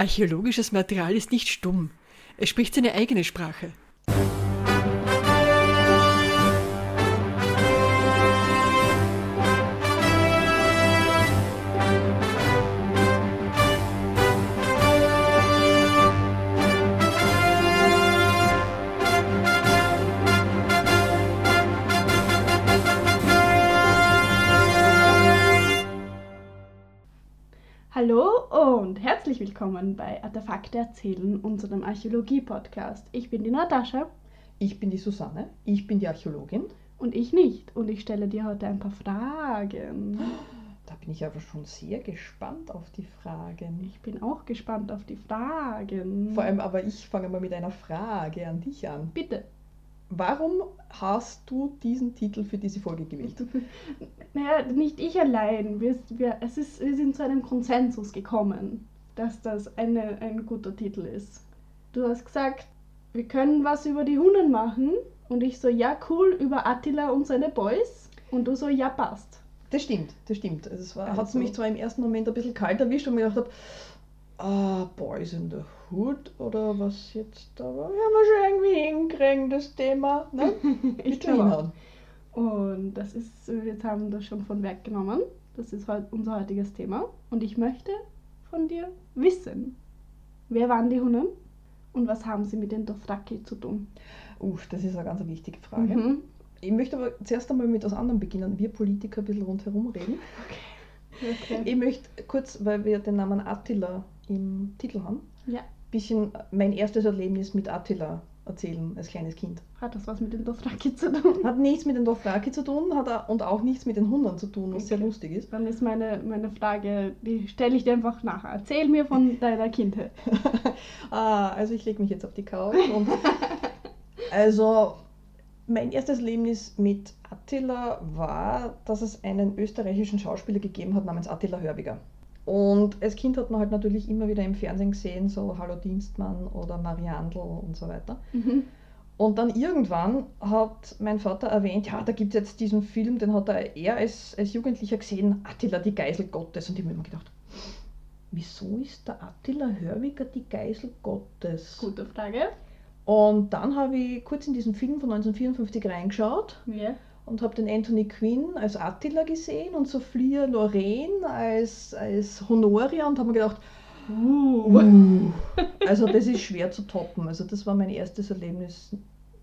Archäologisches Material ist nicht stumm. Es spricht seine eigene Sprache. Hallo und herzlich willkommen bei Artefakte erzählen, unserem Archäologie-Podcast. Ich bin die Natascha Ich bin die Susanne, ich bin die Archäologin. und ich nicht. Und ich stelle dir heute ein paar Fragen. Da bin ich aber schon sehr gespannt auf die Fragen. Ich bin auch gespannt auf die Fragen. Vor allem aber ich fange mal mit einer Frage an dich an. Bitte. Warum hast du diesen Titel für diese Folge gewählt? Naja, nicht ich allein. Wir, wir, es ist, wir sind zu einem Konsensus gekommen, dass das eine, ein guter Titel ist. Du hast gesagt, wir können was über die Hunden machen. Und ich so, ja, cool, über Attila und seine Boys. Und du so, ja, passt. Das stimmt, das stimmt. Also es war, hat Also- mich zwar im ersten Moment ein bisschen kalt erwischt und mir gedacht habe, ah, Boys in the Hood oder was jetzt, aber werden wir schon irgendwie hinkriegen, das Thema. Ne? Ich glaube. Und das ist, wir haben das schon von weggenommen. Das ist heut, unser heutiges Thema. Und ich möchte von dir wissen, wer waren die Hunden und was haben sie mit den Dothraki zu tun? Uff, das ist eine ganz wichtige Frage. Mhm. Ich möchte aber zuerst einmal mit was anderem beginnen. Wir Politiker ein bisschen rundherum reden. Okay. Ich möchte kurz, weil wir den Namen Attila im Titel haben, Ja. bisschen mein erstes Erlebnis mit Attila erzählen als kleines Kind. Hat das was mit den Dothraki zu tun? Hat nichts mit den Dothraki zu tun hat auch- und auch nichts mit den Hunden zu tun, was sehr Okay. lustig ist. Dann ist meine, meine Frage, die stelle ich dir einfach nachher. Erzähl mir von deiner Kindheit. ah, also ich lege mich jetzt auf die Couch also mein erstes Erlebnis mit Attila war, dass es einen österreichischen Schauspieler gegeben hat namens Attila Hörbiger. Und als Kind hat man halt natürlich immer wieder im Fernsehen gesehen, so Hallo Dienstmann oder Mariandl und so weiter. Mhm. Und dann irgendwann hat mein Vater erwähnt, ja, da gibt es jetzt diesen Film, den hat er, er als, als Jugendlicher gesehen, Attila, die Geisel Gottes. Und ich habe mir immer gedacht, wieso ist der Attila Hörwiger die Geisel Gottes? Gute Frage. Und dann habe ich kurz in diesen Film von 1954 reingeschaut Ja. Und habe den Anthony Quinn als Attila gesehen und Sophia Loren als, als Honoria und habe mir gedacht, Uh. also das ist schwer zu toppen. Also das war mein erstes Erlebnis.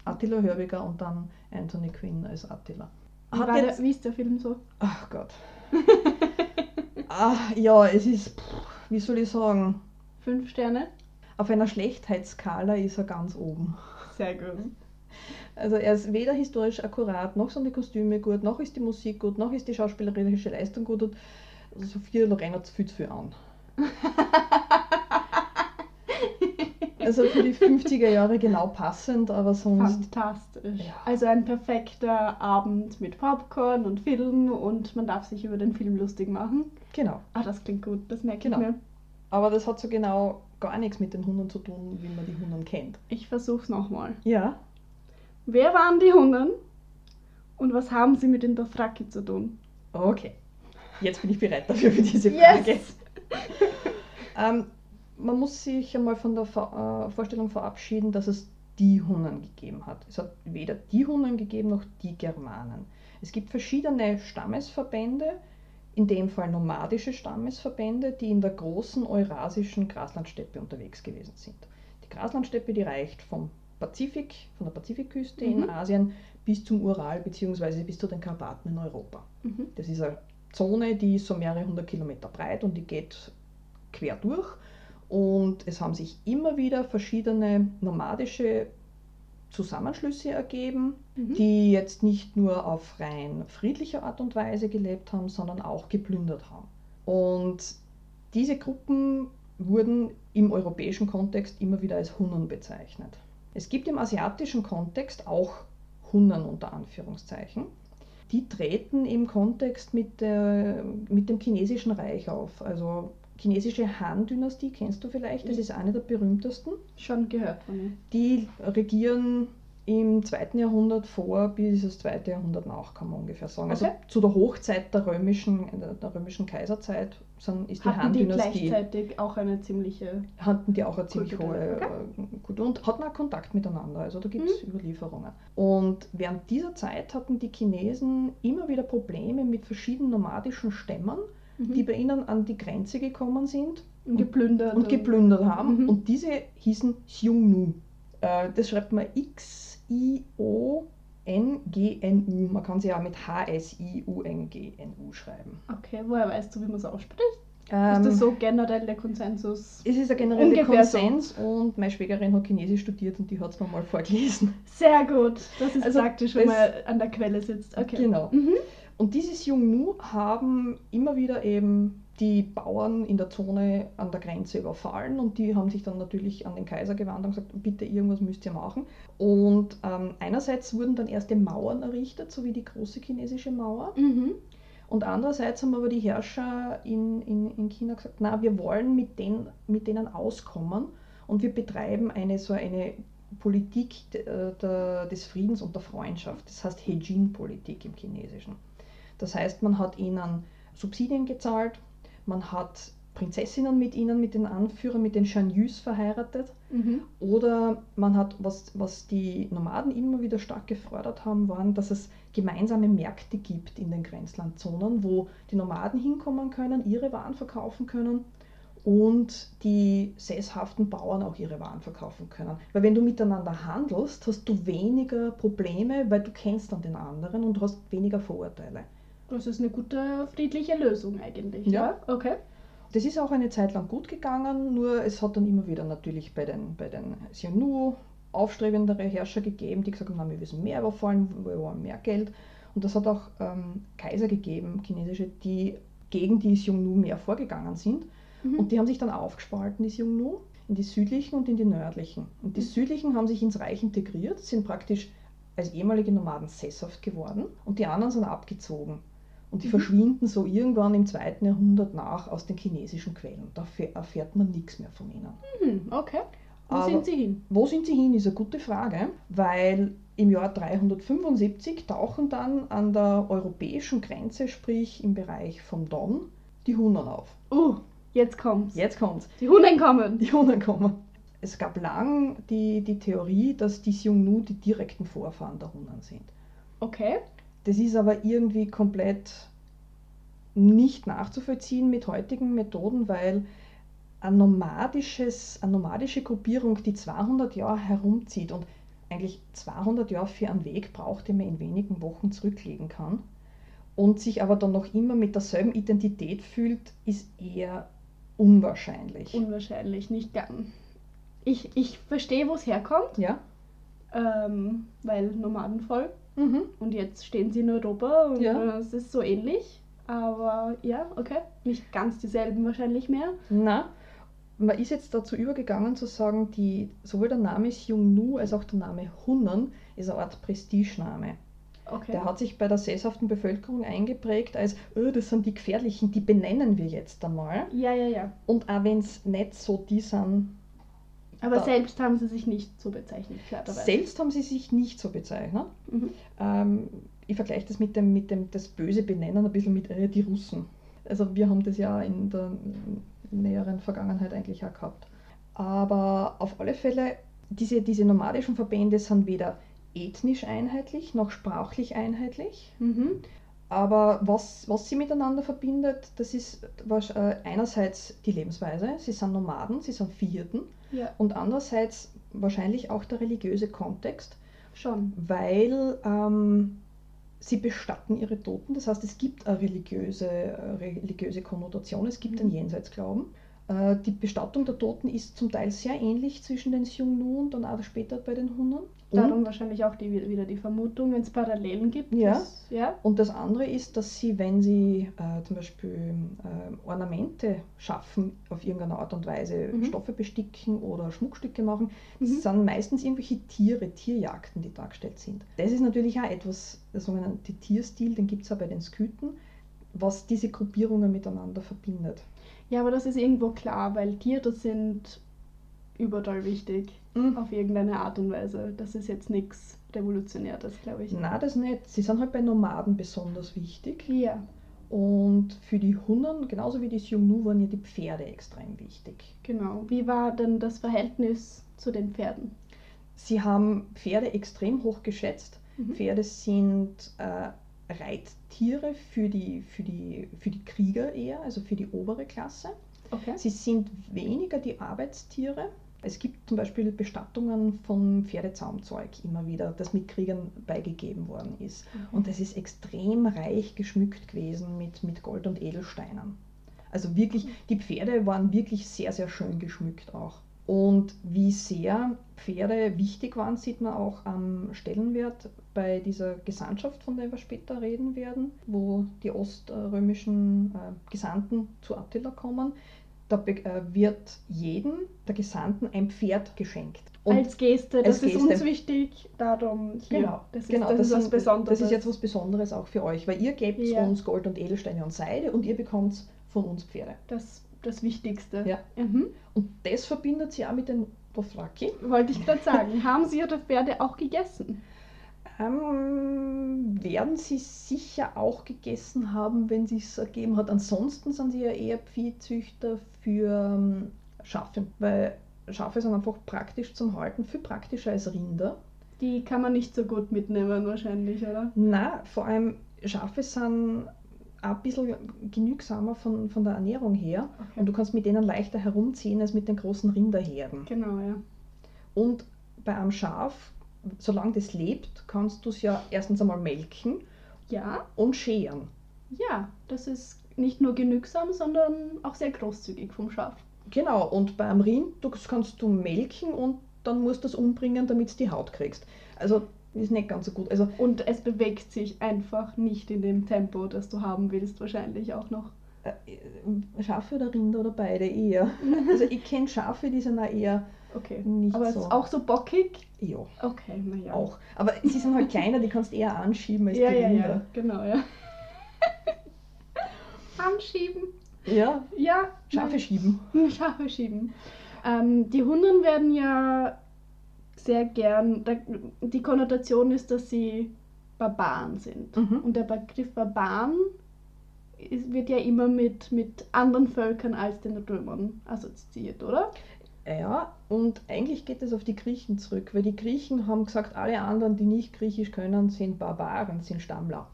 Attila Hörbiger und dann Anthony Quinn als Attila. Wie, Hat der, jetzt, wie ist der Film so? ach Gott. ah, ja, es ist, wie soll ich sagen, Fünf Sterne? auf einer Schlechtheitsskala ist er ganz oben. Sehr gut. Also er ist weder historisch akkurat, noch sind die Kostüme gut, noch ist die Musik gut, noch ist die schauspielerische Leistung gut und Sophia Loren zu viel an. Also für die 50er Jahre genau passend, aber sonst. Fantastisch. Ja. Also ein perfekter Abend mit Popcorn und Film und man darf sich über den Film lustig machen. Genau. Ah, das klingt gut, das merke Genau. ich mir. Aber das hat so genau gar nichts mit den Hunden zu tun, wie man die Hunden kennt. Ich versuch's nochmal. Ja. Wer waren die Hunden und was haben sie mit den Dothraki zu tun? Okay. Jetzt bin ich bereit dafür für diese Frage. Ähm, man muss sich einmal von der Ver äh, Vorstellung verabschieden, dass es die Hunnen gegeben hat. Es hat weder die Hunnen gegeben noch die Germanen. Es gibt verschiedene Stammesverbände, in dem Fall nomadische Stammesverbände, die in der großen eurasischen Graslandsteppe unterwegs gewesen sind. Die Graslandsteppe, die reicht vom Pazifik, von der Pazifikküste Mhm. in Asien bis zum Ural bzw. bis zu den Karpaten in Europa. Mhm. Das ist eine Zone, die ist so mehrere hundert Kilometer breit und die geht quer durch. Und es haben sich immer wieder verschiedene nomadische Zusammenschlüsse ergeben, Mhm. die jetzt nicht nur auf rein friedliche Art und Weise gelebt haben, sondern auch geplündert haben. Und diese Gruppen wurden im europäischen Kontext immer wieder als Hunnen bezeichnet. Es gibt im asiatischen Kontext auch Hunnen unter Anführungszeichen. Die treten im Kontext mit, der, mit dem chinesischen Reich auf. Also chinesische Han-Dynastie kennst du vielleicht, das ist eine der berühmtesten. Schon gehört von mir. Die regieren im zweiten Jahrhundert vor bis das zweite Jahrhundert nach, kann man ungefähr sagen. Also Okay. zu der Hochzeit der römischen, der, römischen Kaiserzeit sind, ist die Hatten die Han-Dynastie, gleichzeitig auch eine ziemliche. hatten die auch eine ziemlich hohe äh, Kultur und hatten auch Kontakt miteinander. Also da gibt es Überlieferungen. Und während dieser Zeit hatten die Chinesen immer wieder Probleme mit verschiedenen nomadischen Stämmen, die bei ihnen an die Grenze gekommen sind Und geplündert. und geplündert haben. Mhm. Und diese hießen Xiongnu. Äh, das schreibt man X-I-O-N-G-N-U. Man kann sie auch mit H-S-I-U-N-G-N-U schreiben. Okay, woher weißt du, wie man es ausspricht? Ähm, ist das so generell der Konsensus? es ist ein genereller Ungefähr so. Konsens und meine Schwägerin hat Chinesisch studiert und die hat es mir mal vorgelesen. Sehr gut. Das ist Also praktisch, wenn man an der Quelle sitzt. Okay. Genau. Mhm. Und diese Xiongnu haben immer wieder eben die Bauern in der Zone an der Grenze überfallen und die haben sich dann natürlich an den Kaiser gewandt und gesagt, bitte irgendwas müsst ihr machen. Und ähm, einerseits wurden dann erste Mauern errichtet, so wie die große chinesische Mauer. Mhm. Und andererseits haben aber die Herrscher in, in, in China gesagt, na, wir wollen mit, den, mit denen auskommen und wir betreiben eine so eine Politik de, äh, der, des Friedens und der Freundschaft. Das heißt Heijin-Politik im Chinesischen. Das heißt, man hat ihnen Subsidien gezahlt, man hat Prinzessinnen mit ihnen, mit den Anführern, mit den Shanyus verheiratet. Mhm. Oder man hat, was, was die Nomaden immer wieder stark gefordert haben, waren, dass es gemeinsame Märkte gibt in den Grenzlandzonen, wo die Nomaden hinkommen können, ihre Waren verkaufen können und die sesshaften Bauern auch ihre Waren verkaufen können. Weil wenn du miteinander handelst, hast du weniger Probleme, weil du kennst dann den anderen und du hast weniger Vorurteile. Das ist eine gute friedliche Lösung eigentlich. Ja. Ja. Okay. Das ist auch eine Zeit lang gut gegangen, nur es hat dann immer wieder natürlich bei den, bei den Xiongnu aufstrebendere Herrscher gegeben, die gesagt haben, "Nein, wir müssen mehr überfallen, wir wollen mehr Geld. Und das hat auch ähm, Kaiser gegeben, chinesische, die gegen die Xiongnu mehr vorgegangen sind. Mhm. Und die haben sich dann aufgespalten, die Xiongnu, in die südlichen und in die nördlichen. Und die Mhm. südlichen haben sich ins Reich integriert, sind praktisch als ehemalige Nomaden sesshaft geworden und die anderen sind abgezogen. Und die Mhm. verschwinden so irgendwann im zweiten Jahrhundert nach aus den chinesischen Quellen. Da erfährt man nichts mehr von ihnen. Mhm. Okay. Wo Aber- sind sie hin? Wo sind sie hin, ist eine gute Frage, weil im Jahr 375 tauchen dann an der europäischen Grenze, sprich im Bereich vom Don, die Hunnen auf. Uh, jetzt kommt's. Jetzt kommt's. Die Hunden kommen. Die Hunnen kommen. Es gab lang die, die Theorie, dass die Xiongnu die direkten Vorfahren der Hunnen sind. Okay. Das ist aber irgendwie komplett nicht nachzuvollziehen mit heutigen Methoden, weil ein nomadisches, eine nomadische Gruppierung, die 200 Jahre herumzieht und eigentlich 200 Jahre für einen Weg braucht, den man in wenigen Wochen zurücklegen kann und sich aber dann noch immer mit derselben Identität fühlt, ist eher unwahrscheinlich. Unwahrscheinlich, nicht ganz. Ich, ich verstehe, wo es herkommt, ja? ähm, weil Nomadenvolk Mhm. und jetzt stehen sie in Europa und Ja. äh, es ist so ähnlich. Aber ja, okay. Nicht ganz dieselben wahrscheinlich mehr. Na, man ist jetzt dazu übergegangen zu sagen, die, sowohl der Name Xiongnu als auch der Name Hunnen ist eine Art Prestigename. Okay. Der hat sich bei der sesshaften Bevölkerung eingeprägt als, oh, das sind die Gefährlichen, die benennen wir jetzt einmal. Ja, ja, ja. Und auch wenn es nicht so die sind, Aber Da- selbst haben sie sich nicht so bezeichnet, selbst haben sie sich nicht so bezeichnet. Mhm. Ähm, ich vergleiche das mit dem, mit dem das böse Benennen ein bisschen mit äh, die Russen. Also wir haben das ja in der näheren Vergangenheit eigentlich auch gehabt. Aber auf alle Fälle, diese, diese nomadischen Verbände sind weder ethnisch einheitlich noch sprachlich einheitlich. Mhm. Aber was, was sie miteinander verbindet, das ist äh, einerseits die Lebensweise. Sie sind Nomaden, sie sind Viehhirten. Ja, Und andererseits wahrscheinlich auch der religiöse Kontext schon. weil ähm, sie bestatten ihre Toten. Das heißt, es gibt eine religiöse, äh, religiöse Konnotation, es gibt einen Mhm. Jenseitsglauben. Äh, die Bestattung der Toten ist zum Teil sehr ähnlich zwischen den Xiongnu und dann auch später bei den Hunnen. Darum Und, wahrscheinlich auch die, wieder die Vermutung, wenn es Parallelen gibt. Ja. dass- ja. und das andere ist, dass sie, wenn sie äh, zum Beispiel äh, Ornamente schaffen, auf irgendeine Art und Weise Mhm. Stoffe besticken oder Schmuckstücke machen, das Mhm. sind meistens irgendwelche Tiere, Tierjagden, die dargestellt sind. Das ist natürlich auch etwas, der sogenannte Tierstil, den gibt es auch bei den Skythen, was diese Gruppierungen miteinander verbindet. Ja, aber das ist irgendwo klar, weil Tiere sind überall wichtig. Mhm. Auf irgendeine Art und Weise. Das ist jetzt nichts Revolutionäres, glaube ich. Na, das nicht. Sie sind halt bei Nomaden besonders wichtig. Ja, Und für die Hunnen, genauso wie die Xiongnu, waren ja die Pferde extrem wichtig. genau. Wie war denn das Verhältnis zu den Pferden? Sie haben Pferde extrem hoch geschätzt. Mhm. Pferde sind äh, Reittiere für die, für, die, für die Krieger eher, also für die obere Klasse. Okay. Sie sind weniger die Arbeitstiere. Es gibt zum Beispiel Bestattungen von Pferdezaumzeug immer wieder, das mit Kriegern beigegeben worden ist. Und das ist extrem reich geschmückt gewesen mit, mit Gold und Edelsteinen. Also wirklich, die Pferde waren wirklich sehr, sehr schön geschmückt auch. Und wie sehr Pferde wichtig waren, sieht man auch am Stellenwert bei dieser Gesandtschaft, von der wir später reden werden, wo die oströmischen äh, Gesandten zu Attila kommen. Da äh, wird jedem der Gesandten ein Pferd geschenkt. Und als Geste, das als ist Geste. uns wichtig, darum hier. Genau, das ist, genau, das ist was Besonderes. Das ist jetzt was Besonderes auch für euch, weil ihr gebt Ja. uns Gold und Edelsteine und Seide und ihr bekommt von uns Pferde. das, das Wichtigste. Ja. Mhm. Und das verbindet sie auch mit den Dothraki. Wollte ich gerade sagen. Haben Sie Ihre Pferde auch gegessen? Ähm, werden sie sicher auch gegessen haben, wenn sie es ergeben hat. Ansonsten sind sie ja eher Viehzüchter für ähm, Schafe, weil Schafe sind einfach praktisch zum Halten, viel praktischer als Rinder. Die kann man nicht so gut mitnehmen wahrscheinlich, oder? Na, vor allem Schafe sind ein bisschen genügsamer von, von der Ernährung her Okay. und du kannst mit denen leichter herumziehen als mit den großen Rinderherden. Genau, ja. Und bei einem Schaf, solange das lebt, kannst du es ja erstens einmal melken Ja, und scheren. ja, das ist nicht nur genügsam, sondern auch sehr großzügig vom Schaf. Genau, und bei einem Rind das kannst du melken und dann musst du es umbringen, damit du die Haut kriegst. Also ist nicht ganz so gut. Also Und es bewegt sich einfach nicht in dem Tempo, das du haben willst, wahrscheinlich auch noch. äh, Schafe oder Rinder oder beide eher. Also ich kenne Schafe, die sind auch eher Okay. nicht Aber es so. ist auch so bockig? Ja, Okay, naja. auch. Aber sie sind halt kleiner, die kannst du eher anschieben als Ja, die ja, Rinder. ja, genau, ja. Anschieben. Ja, Ja. Schafe schieben. nein, Schafe schieben. Ähm, die Hunden werden ja sehr gern, da, die Konnotation ist, dass sie Barbaren sind. Mhm. Und der Begriff Barbaren ist, wird ja immer mit, mit anderen Völkern als den Römern assoziiert, oder? Ja, und eigentlich geht es auf die Griechen zurück, weil die Griechen haben gesagt, alle anderen, die nicht Griechisch können, sind Barbaren, sind Stammler.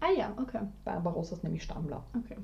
Ah ja, okay. Barbarossa ist nämlich Stammler. okay.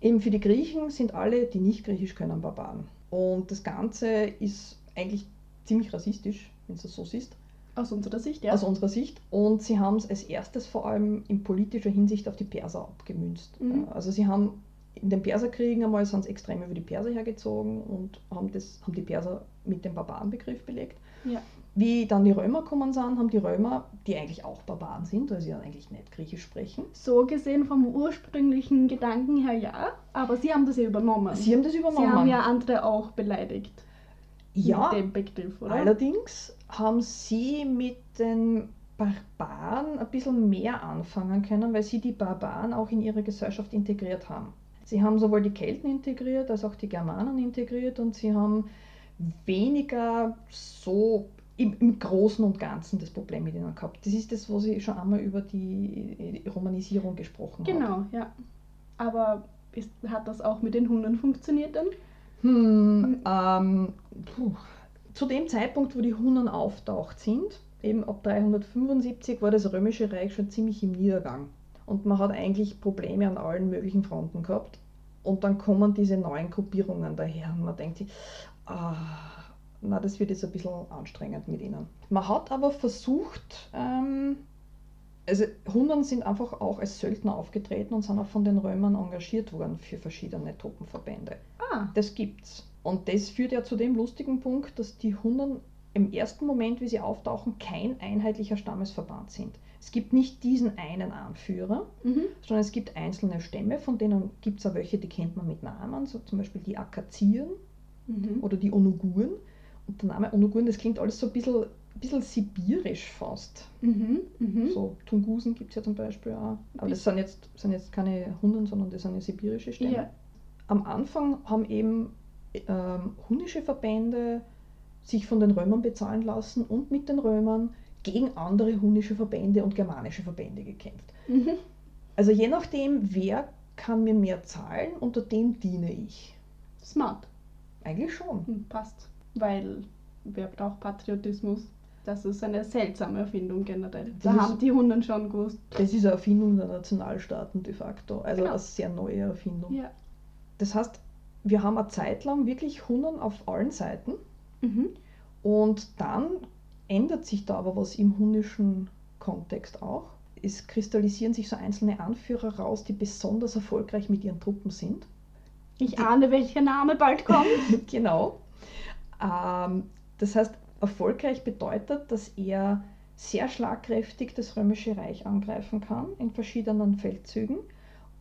Eben für die Griechen sind alle, die nicht Griechisch können, Barbaren. Und das Ganze ist eigentlich ziemlich rassistisch, wenn du es so siehst, Aus unserer Sicht, ja. aus unserer Sicht. Und sie haben es als erstes vor allem in politischer Hinsicht auf die Perser abgemünzt. Mhm. Also sie haben in den Perserkriegen einmal sind sie extrem über die Perser hergezogen und haben, das, haben die Perser mit dem Barbarenbegriff belegt. Ja. Wie dann die Römer gekommen sind, haben die Römer, die eigentlich auch Barbaren sind, weil sie ja eigentlich nicht Griechisch sprechen, So gesehen vom ursprünglichen Gedanken her ja, aber sie haben das ja übernommen. sie haben das übernommen. Sie haben ja andere auch beleidigt ja, mit dem Begriff, oder? allerdings haben sie mit den Barbaren ein bisschen mehr anfangen können, weil sie die Barbaren auch in ihre Gesellschaft integriert haben. Sie haben sowohl die Kelten integriert als auch die Germanen integriert und sie haben weniger so im, im Großen und Ganzen das Problem mit ihnen gehabt. Das ist das, was ich schon einmal über die Romanisierung gesprochen habe. Genau, ja. Aber ist, hat das auch mit den Hunden funktioniert dann? Hm, ähm. Zu dem Zeitpunkt, wo die Hunnen auftaucht sind, eben ab 375, war das Römische Reich schon ziemlich im Niedergang. Und man hat eigentlich Probleme an allen möglichen Fronten gehabt. Und dann kommen diese neuen Gruppierungen daher und man denkt sich, ah, na, das wird jetzt ein bisschen anstrengend mit ihnen. Man hat aber versucht, ähm, also Hunden sind einfach auch als Söldner aufgetreten und sind auch von den Römern engagiert worden für verschiedene Truppenverbände. Ah, Das gibt's. Und das führt ja zu dem lustigen Punkt, dass die Hunden im ersten Moment, wie sie auftauchen, kein einheitlicher Stammesverband sind. Es gibt nicht diesen einen Anführer, mhm. sondern es gibt einzelne Stämme, von denen gibt es auch welche, die kennt man mit Namen, so zum Beispiel die Akazieren Mhm. oder die Onuguren. Und der Name Onuguren, das klingt alles so ein bisschen, bisschen sibirisch fast. Mhm. Mhm. So Tungusen gibt es ja zum Beispiel auch. Aber das sind jetzt, sind jetzt keine Hunden, sondern das sind ja sibirische Stämme Ja. Am Anfang haben eben ähm, hunnische Verbände sich von den Römern bezahlen lassen und mit den Römern gegen andere hunnische Verbände und germanische Verbände gekämpft. Mhm. Also je nachdem, wer kann mir mehr zahlen, unter dem diene ich. Smart. Eigentlich schon. Hm, Passt. Weil wer braucht Patriotismus? Das ist eine seltsame Erfindung generell. Da Das ist- haben die Hunden schon gewusst. Das ist eine Erfindung der Nationalstaaten de facto. Also Genau. eine sehr neue Erfindung. Ja. Das heißt, wir haben eine Zeit lang wirklich Hunden auf allen Seiten Mhm. und dann ändert sich da aber was im hunnischen Kontext auch. Es kristallisieren sich so einzelne Anführer raus, die besonders erfolgreich mit ihren Truppen sind. Ich ahne, welcher Name bald kommt. genau. Ähm, das heißt, erfolgreich bedeutet, dass er sehr schlagkräftig das Römische Reich angreifen kann in verschiedenen Feldzügen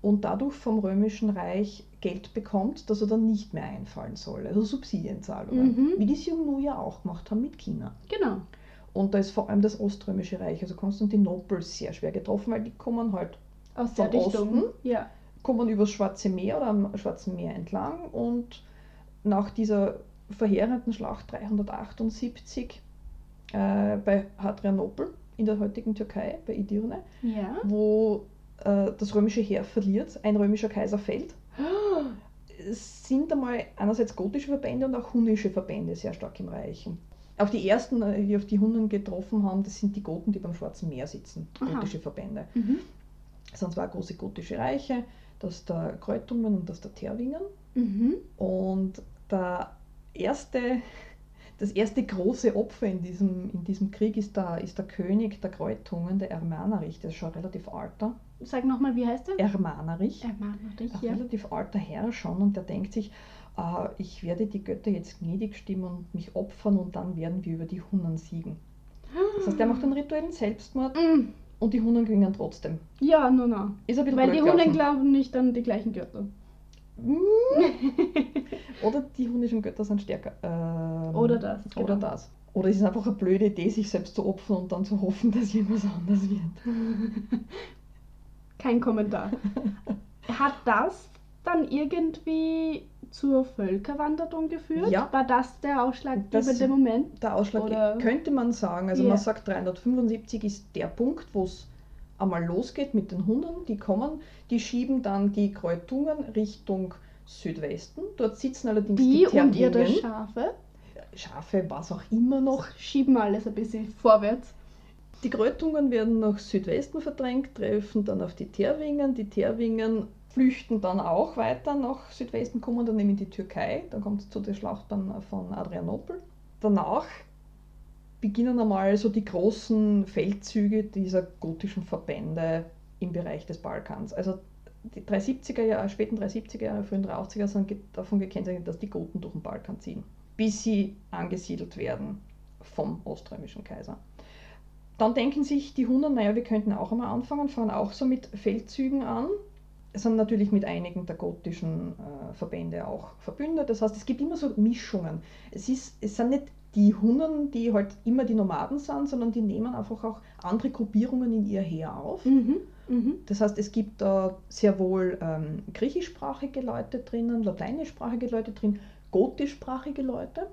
und dadurch vom Römischen Reich Geld bekommt, das er dann nicht mehr einfallen soll. Also Subsidienzahlungen, Mhm. wie die Xiongnu ja auch gemacht haben mit China. genau. Und da ist vor allem das Oströmische Reich, also Konstantinopel, sehr schwer getroffen, weil die kommen halt Aus der Richtung. Osten? Ja. kommen übers Schwarze Meer oder am Schwarzen Meer entlang und nach dieser verheerenden Schlacht 378 äh, bei Hadrianopel in der heutigen Türkei, bei Edirne, Ja. wo äh, das römische Heer verliert, ein römischer Kaiser fällt. Es sind einmal einerseits gotische Verbände und auch hunnische Verbände sehr stark im Reich. Auf die ersten, äh, die auf die Hunnen getroffen haben, das sind die Goten, die beim Schwarzen Meer sitzen, Aha. gotische Verbände. Mhm. Es sind zwei große gotische Reiche, das der Kreutungen und das der Terwingen. Mhm. Und der erste, das erste große Opfer in diesem, in diesem Krieg ist der, ist der König der Kreutungen, der Ermanerich, der ist schon relativ alter. Sag nochmal, wie heißt der? Ermanerich, Ermanerich, ein ja. relativ alter Herr schon und der denkt sich, äh, ich werde die Götter jetzt gnädig stimmen und mich opfern und dann werden wir über die Hunnen siegen. Das heißt, er macht einen rituellen Selbstmord Mm. und die Hunnen gewinnen trotzdem. Ja, no, no. Ist ein bisschen Weil die blöd Hunden gelaufen. glauben nicht an die gleichen Götter. Mm. Oder die hunnischen Götter sind stärker. Ähm, Oder das, Oder genau. das. Oder es ist einfach eine blöde Idee, sich selbst zu opfern und dann zu hoffen, dass irgendwas anders wird. Kein Kommentar. Hat das dann irgendwie zur Völkerwanderung geführt? Ja. War das der ausschlaggebende Das- Moment? Der Ausschlag Oder- könnte man sagen, also Ja. man sagt 375 ist der Punkt, wo es einmal losgeht mit den Hunden, die kommen, die schieben dann die Kreutungen Richtung Südwesten. Dort sitzen allerdings Die die und ihre. Schafe Schafe, was auch immer noch. schieben alles ein bisschen vorwärts. Die Kreutungen werden nach Südwesten verdrängt, treffen dann auf die Terwingen. Die Terwingen flüchten dann auch weiter nach Südwesten, kommen dann eben in die Türkei. Dann kommt es zu der Schlacht von Adrianopel. Danach beginnen einmal so die großen Feldzüge dieser gotischen Verbände im Bereich des Balkans. Also die 370er Jahre, späten 370er Jahre, frühen 380er sind davon gekennzeichnet, dass die Goten durch den Balkan ziehen, bis sie angesiedelt werden vom Oströmischen Kaiser. Dann denken sich die Hunden, naja, wir könnten auch einmal anfangen, fangen auch so mit Feldzügen an. Sind natürlich mit einigen der gotischen äh, Verbände auch verbündet. Das heißt, es gibt immer so Mischungen. Es, ist, es sind nicht die Hunnen, die halt immer die Nomaden sind, sondern die nehmen einfach auch andere Gruppierungen in ihr Heer auf. Mhm. Mhm. Das heißt, es gibt da sehr wohl ähm, griechischsprachige Leute drinnen, lateinischsprachige Leute drin, gotischsprachige Leute,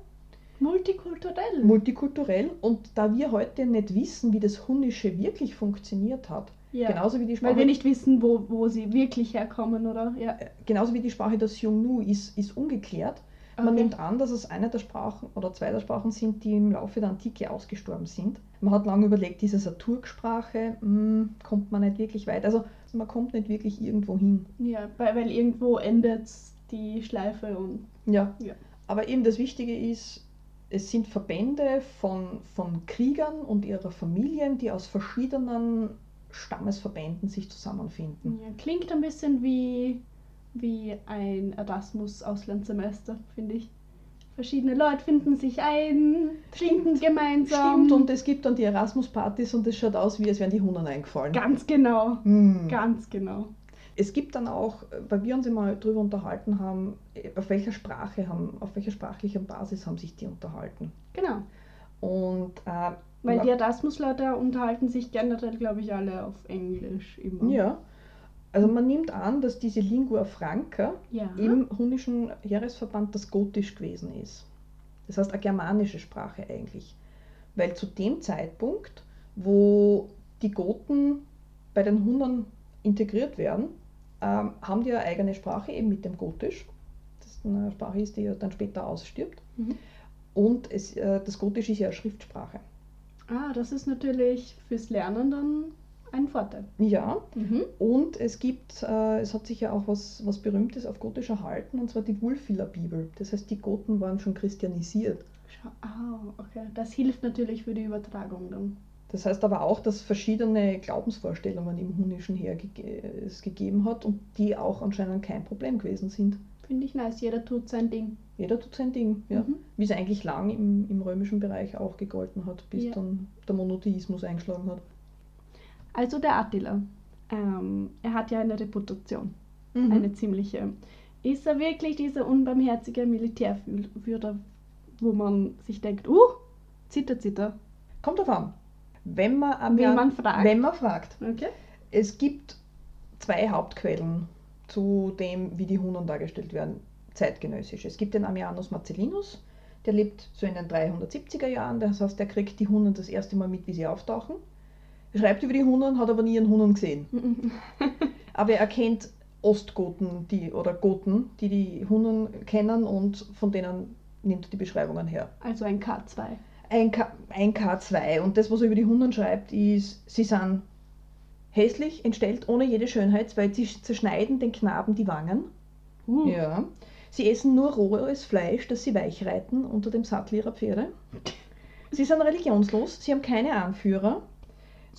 Multikulturell. multikulturell. Und da wir heute nicht wissen, wie das Hunnische wirklich funktioniert hat, ja. genauso wie die Sprache, Weil wir nicht wissen, wo, wo sie wirklich herkommen, oder? Ja. äh, genauso wie die Sprache der Xiongnu ist, ist ungeklärt. Man Okay. nimmt an, dass es eine der Sprachen oder zwei der Sprachen sind, die im Laufe der Antike ausgestorben sind. Man hat lange überlegt, eine Turksprache? Hm, kommt man nicht wirklich weit. Also man kommt nicht wirklich irgendwo hin. Ja, weil, weil irgendwo endet die Schleife und. Ja. Ja. Aber eben das Wichtige ist, es sind Verbände von, von Kriegern und ihrer Familien, die aus verschiedenen Stammesverbänden sich zusammenfinden. Ja, klingt ein bisschen wie, wie ein Erasmus-Auslandssemester, finde ich. Verschiedene Leute finden sich ein, trinken gemeinsam. Stimmt, und es gibt dann die Erasmus-Partys und es schaut aus, wie es wären die Hunden eingefallen. Ganz genau. Hm. Ganz genau. Es gibt dann auch, äh, weil wir uns immer darüber unterhalten haben, äh, auf welcher Sprache haben, auf welcher sprachlichen Basis haben sich die unterhalten. Genau. Und äh, Weil die Erasmus-Leute unterhalten sich generell, glaube ich, alle auf Englisch immer. ja, also man nimmt an, dass diese Lingua Franca Ja. im hunnischen Heeresverband das Gotisch gewesen ist. Das heißt eine germanische Sprache eigentlich. Weil zu dem Zeitpunkt, wo die Goten bei den Hunnern integriert werden, ähm, haben die eine eigene Sprache, eben mit dem Gotisch. Das eine Sprache ist, die ja dann später ausstirbt. Mhm. Und es, äh, das Gotisch ist ja eine Schriftsprache. Ah, das ist natürlich fürs Lernen dann ein Vorteil. Ja, Mhm. und es gibt, äh, es hat sich ja auch was, was Berühmtes auf Gotisch erhalten, und zwar die Wulfiller Bibel. Das heißt, die Goten waren schon christianisiert. Ah, okay. Das hilft natürlich für die Übertragung dann. Das heißt aber auch, dass verschiedene Glaubensvorstellungen im Hunnischen her es gegeben hat und die auch anscheinend kein Problem gewesen sind. Finde ich nice. Jeder tut sein Ding. Jeder tut sein Ding, ja. Mhm. Wie es eigentlich lang im, im römischen Bereich auch gegolten hat, bis Ja. dann der Monotheismus eingeschlagen hat. Also der Attila. Ähm, er hat ja eine Reputation. Mhm. Eine ziemliche. Ist er wirklich dieser unbarmherzige Militärführer, wo man sich denkt, uh, zitter, zitter. Kommt drauf an. Wenn man, Wenn man fragt. Wenn man fragt. Okay. Es gibt zwei Hauptquellen zu dem, wie die Hunnen dargestellt werden, zeitgenössisch. Es gibt den Ammianus Marcellinus, der lebt so in den 370er Jahren, das heißt, der kriegt die Hunnen das erste Mal mit, wie sie auftauchen. Er schreibt über die Hunnen, hat aber nie einen Hunnen gesehen. Aber er kennt Ostgoten die, oder Goten, die die Hunnen kennen und von denen nimmt er die Beschreibungen her. Also ein K2. Ein, K, ein K2 und das, was er über die Hunnen schreibt, ist, sie sind hässlich, entstellt, ohne jede Schönheit, weil sie zerschneiden den Knaben die Wangen. Uh. Ja. Sie essen nur rohes Fleisch, das sie weich reiten unter dem Sattel ihrer Pferde. Sie sind religionslos, sie haben keine Anführer.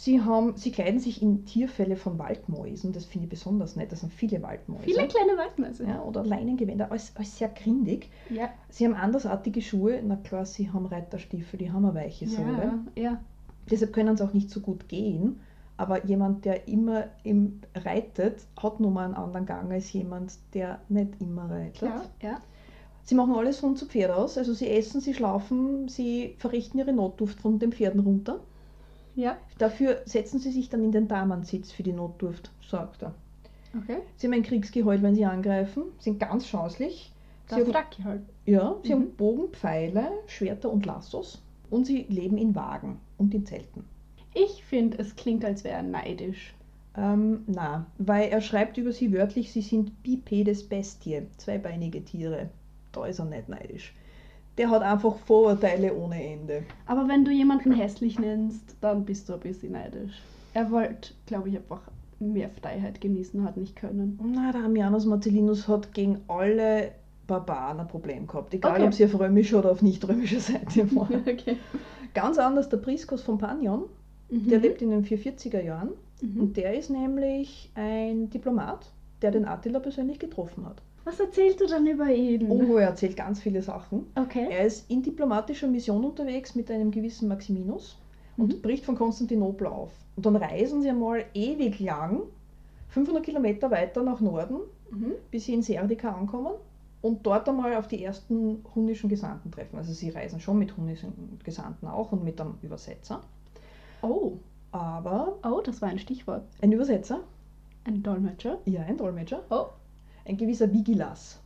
Sie, haben, sie kleiden sich in Tierfälle von Waldmäusen, das finde ich besonders nett, das sind viele Waldmäuse. Viele kleine Waldmäuse. ja, oder Leinengewänder, alles, alles sehr grindig. ja. Sie haben andersartige Schuhe, na klar, sie haben Reiterstiefel, die haben eine weiche Sohle. Ja, ja. Deshalb können sie auch nicht so gut gehen. Aber jemand, der immer im reitet, hat nun mal einen anderen Gang als jemand, der nicht immer reitet. Klar, ja. Sie machen alles von zu Pferd aus. Also sie essen, sie schlafen, sie verrichten ihre Notduft von den Pferden runter. Ja, Dafür setzen sie sich dann in den Damensitz für die Notduft, sagt er. okay. Sie haben ein Kriegsgeheul, wenn sie angreifen, sind ganz schauslich. Sie Das haben, halt. ja, sie Mhm. haben Bogen, Pfeile, Schwerter und Lassos. Und sie leben in Wagen und in Zelten. Ich finde, es klingt, als wäre er neidisch. Ähm, na, weil er schreibt über sie wörtlich, sie sind Bipedes Bestie, zweibeinige Tiere. Da ist er nicht neidisch. Der hat einfach Vorurteile ohne Ende. Aber wenn du jemanden hässlich nennst, dann bist du ein bisschen neidisch. Er wollte, glaube ich, einfach mehr Freiheit genießen, hat nicht können. Na, der Ammianus Marcellinus hat gegen alle Barbaren ein Problem gehabt. Egal, Okay. ob sie auf römischer oder auf nicht römischer Seite waren. okay. Ganz anders der Priskos von Panion, der lebt in den 440er Jahren. Mhm. Und der ist nämlich ein Diplomat, der den Attila persönlich getroffen hat. Was erzählst du dann über ihn? Oh, er erzählt ganz viele Sachen. Okay. Er ist in diplomatischer Mission unterwegs mit einem gewissen Maximinus und Mhm. bricht von Konstantinopel auf. Und dann reisen sie einmal ewig lang, 500 Kilometer weiter nach Norden, Mhm. bis sie in Serdica ankommen und dort einmal auf die ersten hunnischen Gesandten treffen. Also sie reisen schon mit hunnischen Gesandten auch und mit einem Übersetzer. Oh. Aber Oh, das war ein Stichwort. ein Übersetzer, Ein Dolmetscher. ja, ein Dolmetscher, Oh. Ein gewisser Vigilas.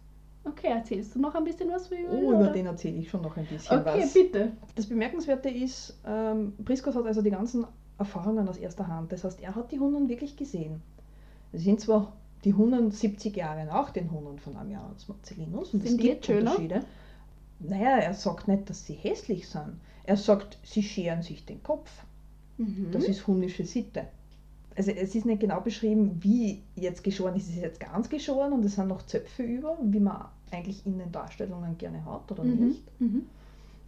Okay, erzählst du noch ein bisschen was über ihn? Oh, über oder? den erzähle ich schon noch ein bisschen Okay, was. bitte. Das Bemerkenswerte ist, ähm, Priskos hat also die ganzen Erfahrungen aus erster Hand. Das heißt, er hat die Hunnen wirklich gesehen. Es sind zwar die Hunnen 70 Jahre nach den Hunnen von Ammianus Marcellinus und es Sind die gibt jetzt schöner? Unterschiede. Naja, er sagt nicht, dass sie hässlich sind. Er sagt, sie scheren sich den Kopf. Mhm. Das ist hunnische Sitte. Also es ist nicht genau beschrieben, wie jetzt geschoren ist. Es ist jetzt ganz geschoren und es sind noch Zöpfe über, wie man eigentlich in den Darstellungen gerne hat oder mhm. nicht. Mhm.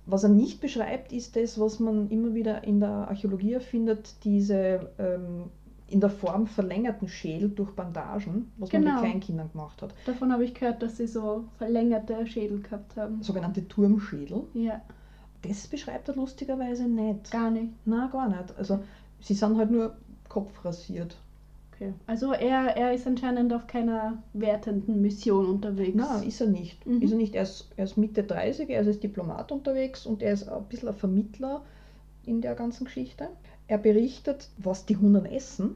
Was er nicht beschreibt, ist das, was man immer wieder in der Archäologie findet, diese ähm, in der Form verlängerten Schädel durch Bandagen, was man Genau. mit Kleinkindern gemacht hat. Davon habe ich gehört, dass sie so verlängerte Schädel gehabt haben. Sogenannte Turmschädel. Ja, Das beschreibt er lustigerweise nicht. gar nicht. Na, gar nicht. Also sie sind halt nur kopfrasiert. Okay. Also er, er ist anscheinend auf keiner wertenden Mission unterwegs. Na, ist er nicht. Mhm. Ist er nicht. Er ist, er ist Mitte 30, er ist als Diplomat unterwegs und er ist ein bisschen ein Vermittler in der ganzen Geschichte. Er berichtet, was die Hunnen essen.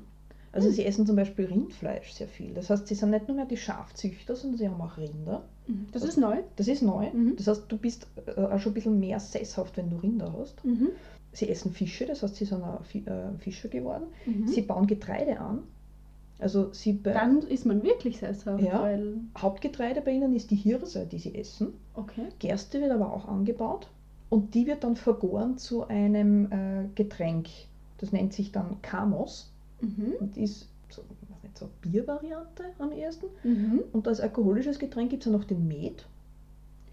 Also Hm. sie essen zum Beispiel Rindfleisch sehr viel. Das heißt, sie sind nicht nur mehr die Schafzüchter, sondern sie haben auch Rinder. Mhm. Das ist neu. Das ist neu. Mhm. Das heißt, du bist äh, auch schon ein bisschen mehr sesshaft, wenn du Rinder hast. Sie essen Fische, das heißt, sie sind auch äh, Fischer geworden. Mhm. Sie bauen Getreide an. Also sie Dann ist man wirklich sesshaft, Ja. weil. Hauptgetreide bei ihnen ist die Hirse, die sie essen. Okay. Gerste wird aber auch angebaut und die wird dann vergoren zu einem äh, Getränk. Das nennt sich dann Kamos Mhm. und ist so, nicht, so eine Biervariante am ersten. Mhm. Und als alkoholisches Getränk gibt es ja noch den Met.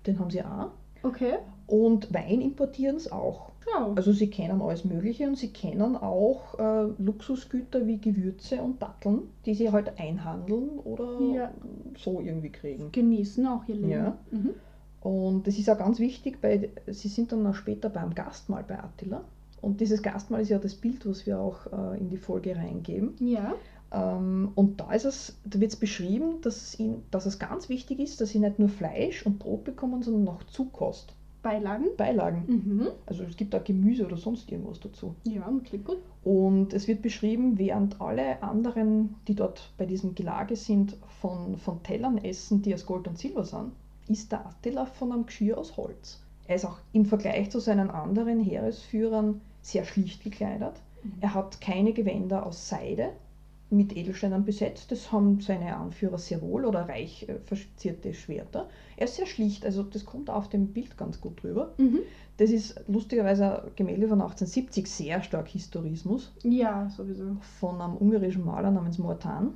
Den haben sie auch. Okay. Und Wein importieren sie auch. Schau. Also sie kennen alles Mögliche und sie kennen auch äh, Luxusgüter wie Gewürze und Datteln, die sie halt einhandeln oder Ja. so irgendwie kriegen. Genießen auch ihr Leben. Ja. Mhm. Und das ist auch ganz wichtig, weil sie sind dann auch später beim Gastmahl bei Attila. Und dieses Gastmahl ist ja das Bild, was wir auch äh, in die Folge reingeben. Ja. Ähm, und da es, da wird es beschrieben, dass es, ihnen, dass es ganz wichtig ist, dass sie nicht nur Fleisch und Brot bekommen, sondern noch Zukost, Beilagen. Beilagen. Mhm. Also es gibt auch Gemüse oder sonst irgendwas dazu. Ja, klingt gut. Und es wird beschrieben, während alle anderen, die dort bei diesem Gelage sind, von, von Tellern essen, die aus Gold und Silber sind, ist der Attila von einem Geschirr aus Holz. Er ist auch im Vergleich zu seinen anderen Heeresführern sehr schlicht gekleidet. Mhm. Er hat keine Gewänder aus Seide mit Edelsteinen besetzt. Das haben seine Anführer sehr wohl oder reich äh, verzierte Schwerter. Er ist sehr schlicht, also das kommt auf dem Bild ganz gut drüber. Mhm. Das ist lustigerweise ein Gemälde von 1870, sehr stark Historismus Ja, sowieso. von einem ungarischen Maler namens Mortan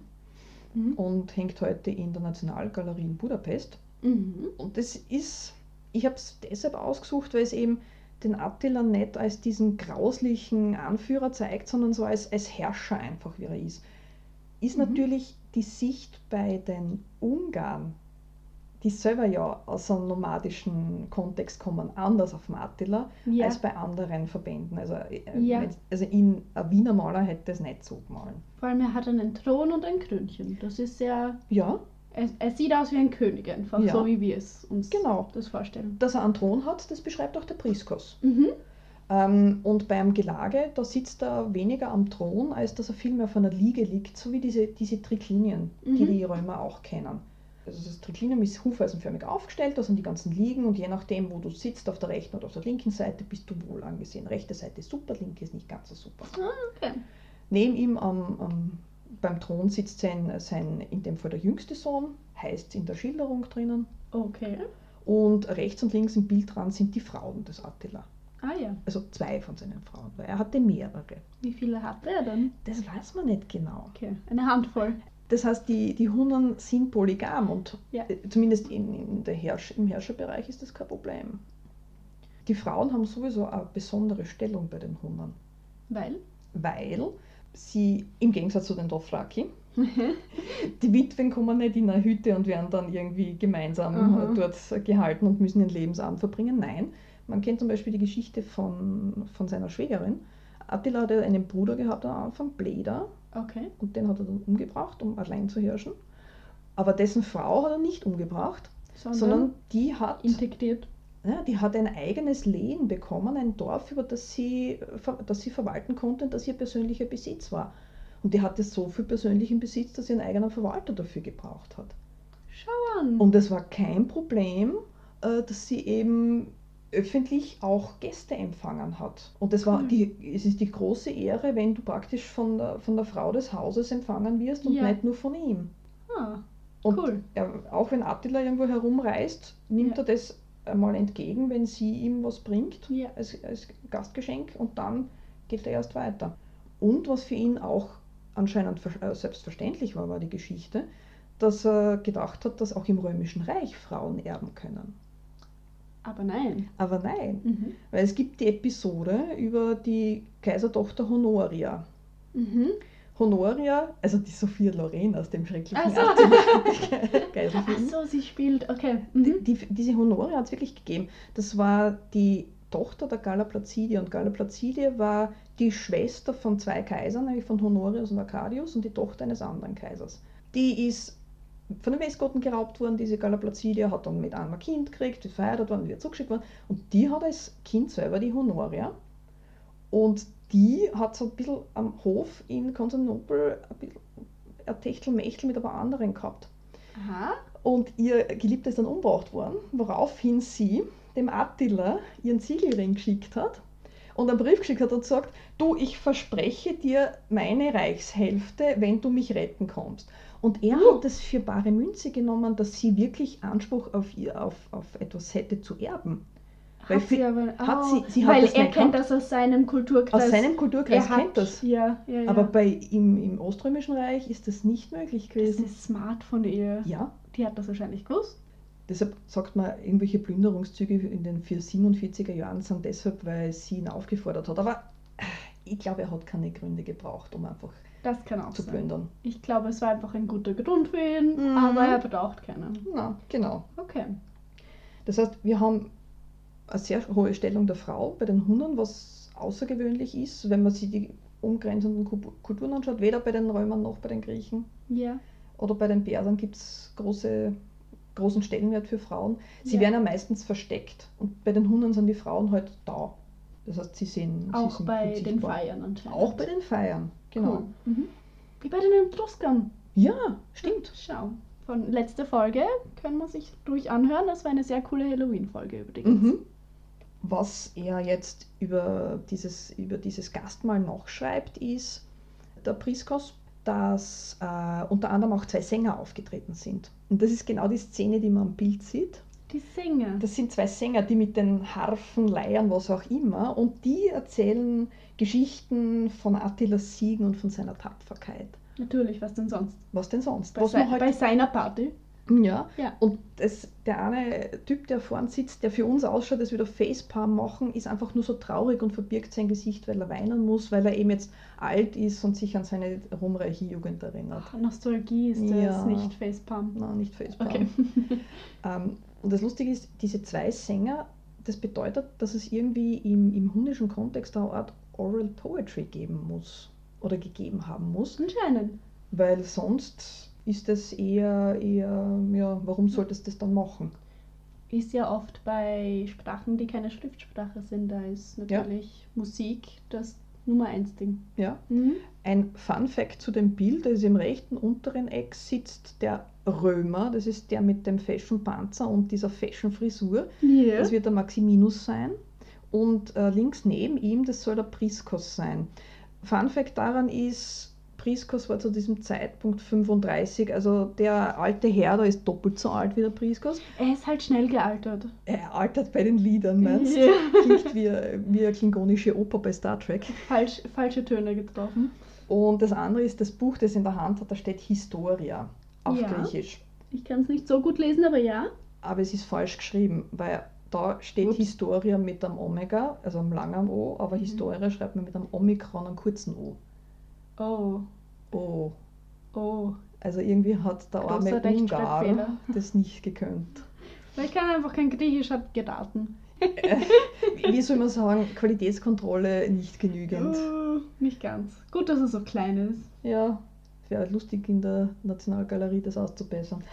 Mhm. und hängt heute in der Nationalgalerie in Budapest. Mhm. Und das ist, ich habe es deshalb ausgesucht, weil es eben den Attila nicht als diesen grauslichen Anführer zeigt, sondern so als, als Herrscher einfach, wie er ist. Ist Mhm. natürlich die Sicht bei den Ungarn, die selber ja aus einem nomadischen Kontext kommen, anders auf den Attila Ja. als bei anderen Verbänden. Also, äh, Ja. also in, ein Wiener Maler hätte es nicht so gemahlen. Vor allem, er hat einen Thron und ein Krönchen. Das ist sehr. Ja, Er, er sieht aus wie ein König einfach, Ja. so wie wir es uns Genau. das vorstellen. dass er einen Thron hat, das beschreibt auch der Priskos. Mhm. Ähm, und beim Gelage, da sitzt er weniger am Thron, als dass er vielmehr auf einer Liege liegt, so wie diese, diese Triklinien, die Mhm. die Römer auch kennen. Also das Triklinium ist hufeisenförmig aufgestellt, da sind die ganzen Liegen und je nachdem, wo du sitzt, auf der rechten oder auf der linken Seite, bist du wohl angesehen. Rechte Seite ist super, linke ist nicht ganz so super. Okay. Neben ihm am, am, beim Thron sitzt sein, sein, in dem Fall der jüngste Sohn, heißt in der Schilderung drinnen. Okay. Und rechts und links im Bild dran sind die Frauen des Attila. Ah ja. Also zwei von seinen Frauen, weil er hatte mehrere. Wie viele hatte er dann? Das weiß man nicht genau. Okay. Eine Handvoll. Das heißt, die, die Hunnen sind polygam und Ja. zumindest in, in der Herrsch, im Herrscherbereich ist das kein Problem. Die Frauen haben sowieso eine besondere Stellung bei den Hunnen, Weil? weil sie im Gegensatz zu den Dothraki, die Witwen kommen nicht in eine Hütte und werden dann irgendwie gemeinsam Aha. dort gehalten und müssen ihren Lebensabend verbringen. Nein, man kennt zum Beispiel die Geschichte von, von seiner Schwägerin. Attila hatte einen Bruder gehabt am Anfang, Bleda, Okay. und den hat er dann umgebracht, um allein zu herrschen. Aber dessen Frau hat er nicht umgebracht, Sondern, sondern die hat, integriert. ja, die hat ein eigenes Lehen bekommen, ein Dorf, über das sie, das sie verwalten konnte und das ihr persönlicher Besitz war. Und die hatte so viel persönlichen Besitz, dass sie einen eigenen Verwalter dafür gebraucht hat. Schau an. Und es war kein Problem, äh, dass sie eben öffentlich auch Gäste empfangen hat. Und das war Cool. die, es ist die große Ehre, wenn du praktisch von der, von der Frau des Hauses empfangen wirst und Ja. nicht nur von ihm. ah, Und Cool. er, auch wenn Attila irgendwo herumreist, nimmt Ja. er das einmal entgegen, wenn sie ihm was bringt, Ja. als, als Gastgeschenk, und dann geht er erst weiter. Und was für ihn auch anscheinend äh, selbstverständlich war, war die Geschichte, dass er gedacht hat, dass auch im Römischen Reich Frauen erben können. Aber nein. Aber nein, Mhm. weil es gibt die Episode über die Kaisertochter Honoria. Mhm. Honoria, also die Sophia Loren aus dem schrecklichen Ach so. 18. Kaiserfilm. Ach so, sie spielt. Okay. Die, Mhm. die, diese Honoria hat es wirklich gegeben. Das war die Tochter der Galla Placidia und Galla Placidia war die Schwester von zwei Kaisern, nämlich von Honorius und Arcadius und die Tochter eines anderen Kaisers. Die ist von den Westgoten geraubt worden, diese Galla Placidia, hat dann mit einem ein Kind gekriegt, ist verheiratet worden, wird zugeschickt worden und die hat als Kind selber die Honoria und die hat so ein bisschen am Hof in Konstantinopel ein bisschen ein Techtelmechtel mit aber anderen gehabt. Aha. Und ihr Geliebter ist dann umgebracht worden, woraufhin sie dem Attila ihren Siegelring geschickt hat und einen Brief geschickt hat und sagt, du, ich verspreche dir meine Reichshälfte, wenn du mich retten kommst. Und er Uh. hat es für bare Münze genommen, dass sie wirklich Anspruch auf, ihr, auf, auf etwas hätte zu erben. Weil Hat sie aber, hat oh, sie- sie hat weil das er kennt das aus seinem Kulturkreis. Aus seinem Kulturkreis er hat, kennt das. Ja, ja, ja. Aber bei, im, im Oströmischen Reich ist das nicht möglich das gewesen. ist smart von ihr. Ja, Die hat das wahrscheinlich gewusst. Deshalb sagt man, irgendwelche Plünderungszüge in den 447er Jahren sind deshalb, weil sie ihn aufgefordert hat. Aber äh, ich glaube, er hat keine Gründe gebraucht, um einfach Das kann auch zu sein. plündern. Ich glaube, es war einfach ein guter Grund für ihn, Mhm. aber er braucht keinen. Na, genau. Okay. Das heißt, wir haben eine sehr hohe Stellung der Frau bei den Hunnen, was außergewöhnlich ist, wenn man sich die umgrenzenden Ku- Kulturen anschaut, weder bei den Römern noch bei den Griechen Ja. oder bei den Persern gibt es große, großen Stellenwert für Frauen. Sie Ja. werden ja meistens versteckt und bei den Hunnen sind die Frauen halt da. Das heißt, sie sie Auch sind bei den. Feiern anscheinend. Auch bei den Feiern, genau. Cool. Mhm. Wie bei den Etruskern. Ja, stimmt. Schau. Von letzter Folge können wir sich ruhig anhören. Das war eine sehr coole Halloween-Folge übrigens. Mhm. Was er jetzt über dieses, über dieses Gastmahl noch schreibt, ist der Priskos, dass äh, unter anderem auch zwei Sänger aufgetreten sind. Und das ist genau die Szene, die man am Bild sieht. Die Sänger. Das sind zwei Sänger, die mit den Harfen, Leiern, was auch immer, und die erzählen Geschichten von Attilas Siegen und von seiner Tapferkeit. Natürlich, was denn sonst? Was denn sonst? Bei, was man halt bei seiner Party. Ja, Ja. und das, der eine Typ, der vorn sitzt, der für uns ausschaut, als würde er Facepalm machen, ist einfach nur so traurig und verbirgt sein Gesicht, weil er weinen muss, weil er eben jetzt alt ist und sich an seine ruhmreiche Jugend erinnert. Ach, Nostalgie ist Ja. das, nicht Facepalm. Nein, nicht Facepalm. Okay. Ähm, und das Lustige ist, diese zwei Sänger, das bedeutet, dass es irgendwie im, im hunnischen Kontext eine Art Oral Poetry geben muss oder gegeben haben muss, Anscheinend. weil sonst ist es eher, eher, ja, warum solltest du das dann machen? Ist ja oft bei Sprachen, die keine Schriftsprache sind, da ist natürlich Musik das Nummer eins Ding. Ja? Mhm. Ein Fun Fact zu dem Bild, das ist im rechten unteren Eck sitzt der Römer, das ist der mit dem Fashion-Panzer und dieser Fashion-Frisur. Ja. Das wird der Maximinus sein. Und äh, links neben ihm, das soll der Priskos sein. Fun Fact daran ist, Priskos war zu diesem Zeitpunkt 35, also der alte Herr, da ist doppelt so alt wie der Priskos. Er ist halt schnell gealtert. Er altert bei den Liedern, meinst du? Ja. Klingt wie, wie eine klingonische Oper bei Star Trek. Falsch, falsche Töne getroffen. Und das andere ist das Buch, das er in der Hand hat, da steht Historia auf Ja. Griechisch. Ich kann es nicht so gut lesen, aber ja. Aber es ist falsch geschrieben, weil da steht Ups. Historia mit einem Omega, also einem langen O, aber Mhm. Historia schreibt man mit einem Omikron, einem kurzen O. Oh, Oh. oh. Also irgendwie hat der arme Ungar das nicht gekönnt. Weil ich kann einfach kein Griechisch, hab geraten. Wie soll man sagen, Qualitätskontrolle nicht genügend. Uh, nicht ganz. Gut, dass er so klein ist. Ja, wäre lustig in der Nationalgalerie das auszubessern.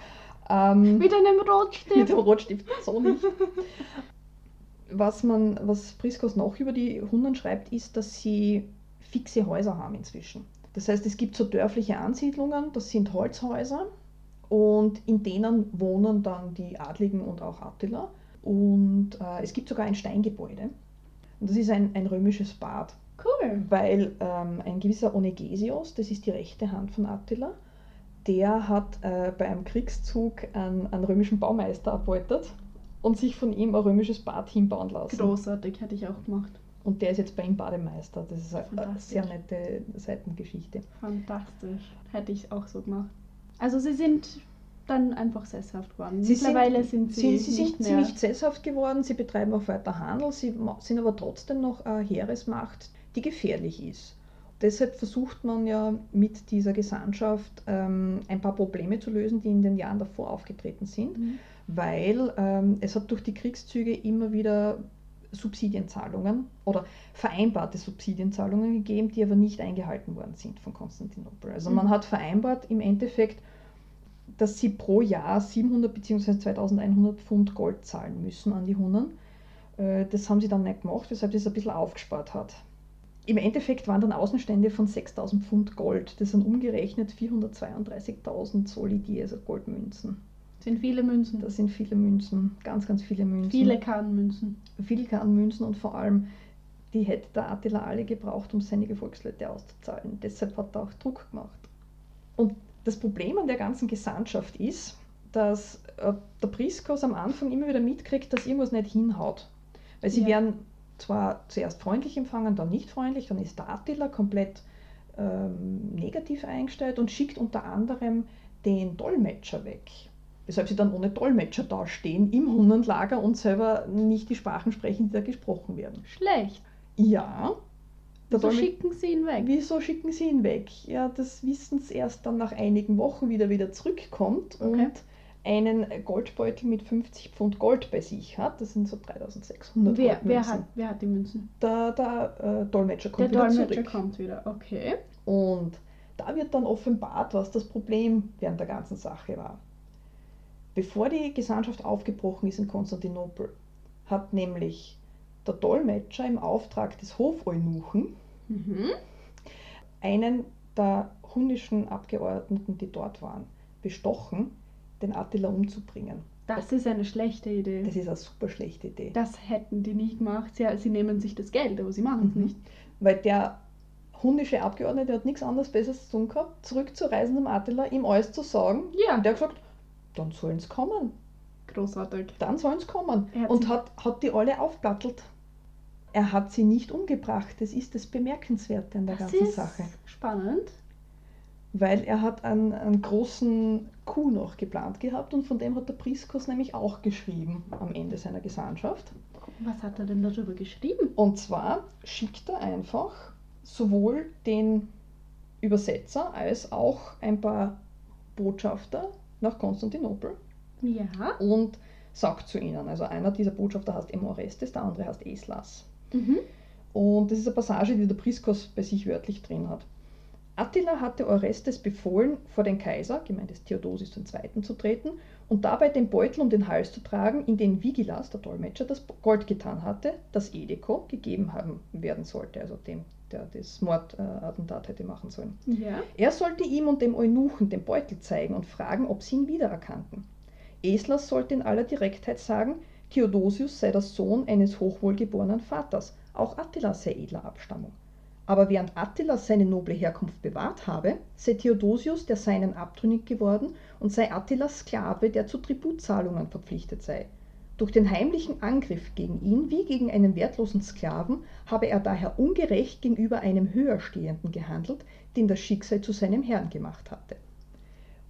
Ähm, Mit einem Mit Rotstift. dem Rotstift, so nicht. Was, man, was Priskos noch über die Hunden schreibt, ist, dass sie fixe Häuser haben inzwischen. Das heißt, es gibt so dörfliche Ansiedlungen, das sind Holzhäuser und in denen wohnen dann die Adligen und auch Attila. Und äh, es gibt sogar ein Steingebäude. Und das ist ein, ein römisches Bad, Cool. weil ähm, ein gewisser Onegesios, das ist die rechte Hand von Attila, der hat äh, bei einem Kriegszug einen, einen römischen Baumeister erbeutet und sich von ihm ein römisches Bad hinbauen lassen. Großartig, hätte ich auch gemacht. Und der ist jetzt bei ihm Bademeister. Das ist eine, Fantastisch. sehr nette Seitengeschichte. Fantastisch. Hätte ich auch so gemacht. Also sie sind dann einfach sesshaft geworden. Sie Mittlerweile sind, sie, sie, sie nicht sind ziemlich sesshaft geworden, sie betreiben auch weiter Handel, sie sind aber trotzdem noch eine Heeresmacht, die gefährlich ist. Deshalb versucht man ja mit dieser Gesandtschaft ähm, ein paar Probleme zu lösen, die in den Jahren davor aufgetreten sind, Mhm. weil ähm, es hat durch die Kriegszüge immer wieder Subsidienzahlungen oder vereinbarte Subsidienzahlungen gegeben, die aber nicht eingehalten worden sind von Konstantinopel. Also man Mhm. hat vereinbart im Endeffekt, dass sie pro Jahr 700 bzw. 2100 Pfund Gold zahlen müssen an die Hunnen. Äh, Das haben sie dann nicht gemacht, weshalb das ein bisschen aufgespart hat. Im Endeffekt waren dann Außenstände von 6000 Pfund Gold. Das sind umgerechnet 432.000 Solidi, also Goldmünzen. Das sind viele Münzen. Das sind viele Münzen, ganz, ganz viele Münzen. Viele Kahnmünzen. Viele Kahnmünzen und vor allem, die hätte der Attila alle gebraucht, um seine Gefolgsleute auszuzahlen. Deshalb hat er auch Druck gemacht. Und das Problem an der ganzen Gesandtschaft ist, dass äh, der Priskos am Anfang immer wieder mitkriegt, dass irgendwas nicht hinhaut. Weil sie Ja. werden zwar zuerst freundlich empfangen, dann nicht freundlich, dann ist der Attila komplett ähm, negativ eingestellt und schickt unter anderem den Dolmetscher weg. Weshalb sie dann ohne Dolmetscher dastehen im Hunnenlager und selber nicht die Sprachen sprechen, die da gesprochen werden. Schlecht. Ja. Der So Dolme- schicken sie ihn weg. Wieso schicken sie ihn weg? Ja, das wissen sie erst dann nach einigen Wochen, wie er wieder zurückkommt Okay. und einen Goldbeutel mit 50 Pfund Gold bei sich hat. Das sind so 3600 Wer, wer, Goldmünzen. hat, wer hat die Münzen? Der, der äh, Dolmetscher kommt Der wieder Dolmetscher zurück. kommt wieder. Okay. Und da wird dann offenbart, was das Problem während der ganzen Sache war. Bevor die Gesandtschaft aufgebrochen ist in Konstantinopel, hat nämlich der Dolmetscher im Auftrag des Hofeunuchen Mhm. einen der hunnischen Abgeordneten, die dort waren, bestochen, den Attila umzubringen. Das ist eine schlechte Idee. Das ist eine super schlechte Idee. Das hätten die nie gemacht. Sie, sie nehmen sich das Geld, aber sie machen es Mhm. nicht. Weil der hunnische Abgeordnete hat nichts anderes Besseres zu tun gehabt, zurückzureisen zum Attila, ihm alles zu sagen. Ja. Und der hat gesagt, dann sollen sie kommen. Großartig. Dann sollen sie kommen. Hat Und sich- hat, hat die alle aufplattelt. Er hat sie nicht umgebracht. Das ist das Bemerkenswerte an der Das ganzen ist Sache. spannend. Weil er hat einen, einen großen Coup noch geplant gehabt und von dem hat der Priskos nämlich auch geschrieben am Ende seiner Gesandtschaft. Was hat er denn darüber geschrieben? Und zwar schickt er einfach sowohl den Übersetzer als auch ein paar Botschafter nach Konstantinopel Ja. und sagt zu ihnen, also einer dieser Botschafter heißt Emorestes, der andere heißt Eslas. Mhm. Und das ist eine Passage, die der Priskos bei sich wörtlich drin hat. Attila hatte Orestes befohlen, vor den Kaiser, gemeint ist Theodosius II., zu treten und dabei den Beutel um den Hals zu tragen, in den Vigilas, der Dolmetscher, das Gold getan hatte, das Edeko gegeben haben werden sollte, also dem, der das Mordattentat hätte machen sollen. Ja. Er sollte ihm und dem Eunuchen den Beutel zeigen und fragen, ob sie ihn wiedererkannten. Eslas sollte in aller Direktheit sagen, Theodosius sei der Sohn eines hochwohlgeborenen Vaters, auch Attila sei edler Abstammung. Aber während Attila seine noble Herkunft bewahrt habe, sei Theodosius der seinen abtrünnig geworden und sei Attilas Sklave, der zu Tributzahlungen verpflichtet sei. Durch den heimlichen Angriff gegen ihn wie gegen einen wertlosen Sklaven habe er daher ungerecht gegenüber einem Höherstehenden gehandelt, den das Schicksal zu seinem Herrn gemacht hatte.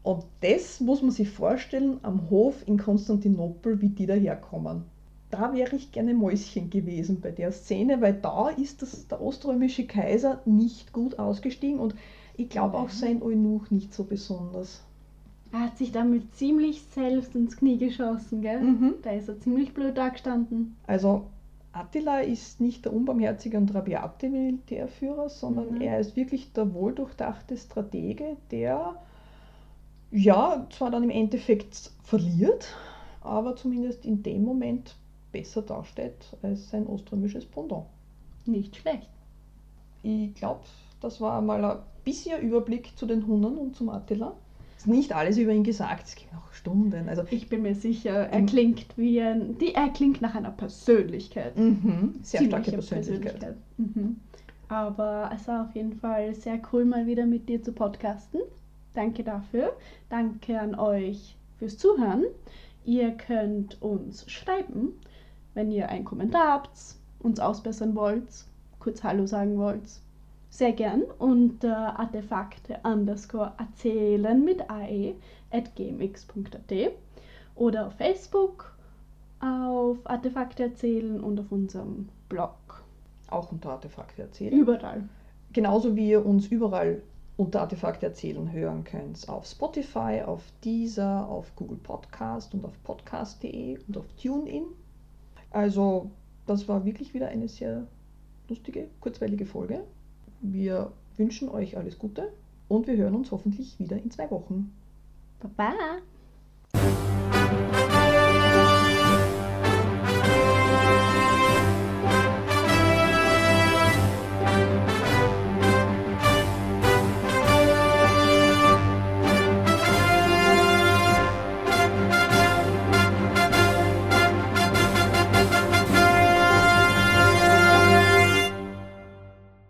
Und das muss man sich vorstellen am Hof in Konstantinopel, wie die daherkommen. Da wäre ich gerne Mäuschen gewesen bei der Szene, weil da ist das, der oströmische Kaiser nicht gut ausgestiegen und ich glaube auch Nein. sein Eunuch nicht so besonders. Er hat sich damit ziemlich selbst ins Knie geschossen, gell? Mhm. Da ist er ziemlich blöd dagestanden. Also Attila ist nicht der unbarmherzige und rabiate Militärführer, sondern Mhm. er ist wirklich der wohldurchdachte Stratege, der ja zwar dann im Endeffekt verliert, aber zumindest in dem Moment besser dasteht als sein oströmisches Pendant. Nicht schlecht. Ich glaube, das war mal ein bisschen Überblick zu den Hunnen und zum Attila. Ist nicht alles über ihn gesagt, es gibt noch Stunden. Also Ich bin mir sicher, er klingt wie ein. Die, er klingt nach einer Persönlichkeit. mhm, sehr starke Ziemliche Persönlichkeit. Mhm. Aber es war auf jeden Fall sehr cool, mal wieder mit dir zu podcasten. Danke dafür. Danke an euch fürs Zuhören. Ihr könnt uns schreiben, wenn ihr einen Kommentar habt, uns ausbessern wollt, kurz Hallo sagen wollt. Sehr gern unter artefakte underscore erzählen mit ae at gmx.at oder auf Facebook auf Artefakte erzählen und auf unserem Blog. Auch unter Artefakte erzählen. Überall. Genauso wie ihr uns überall unter Artefakte erzählen hören könnt. Auf Spotify, auf Deezer, auf Google Podcast und auf podcast.de und auf TuneIn. Also, das war wirklich wieder eine sehr lustige, kurzweilige Folge. Wir wünschen euch alles Gute und wir hören uns hoffentlich wieder in zwei Wochen. Baba!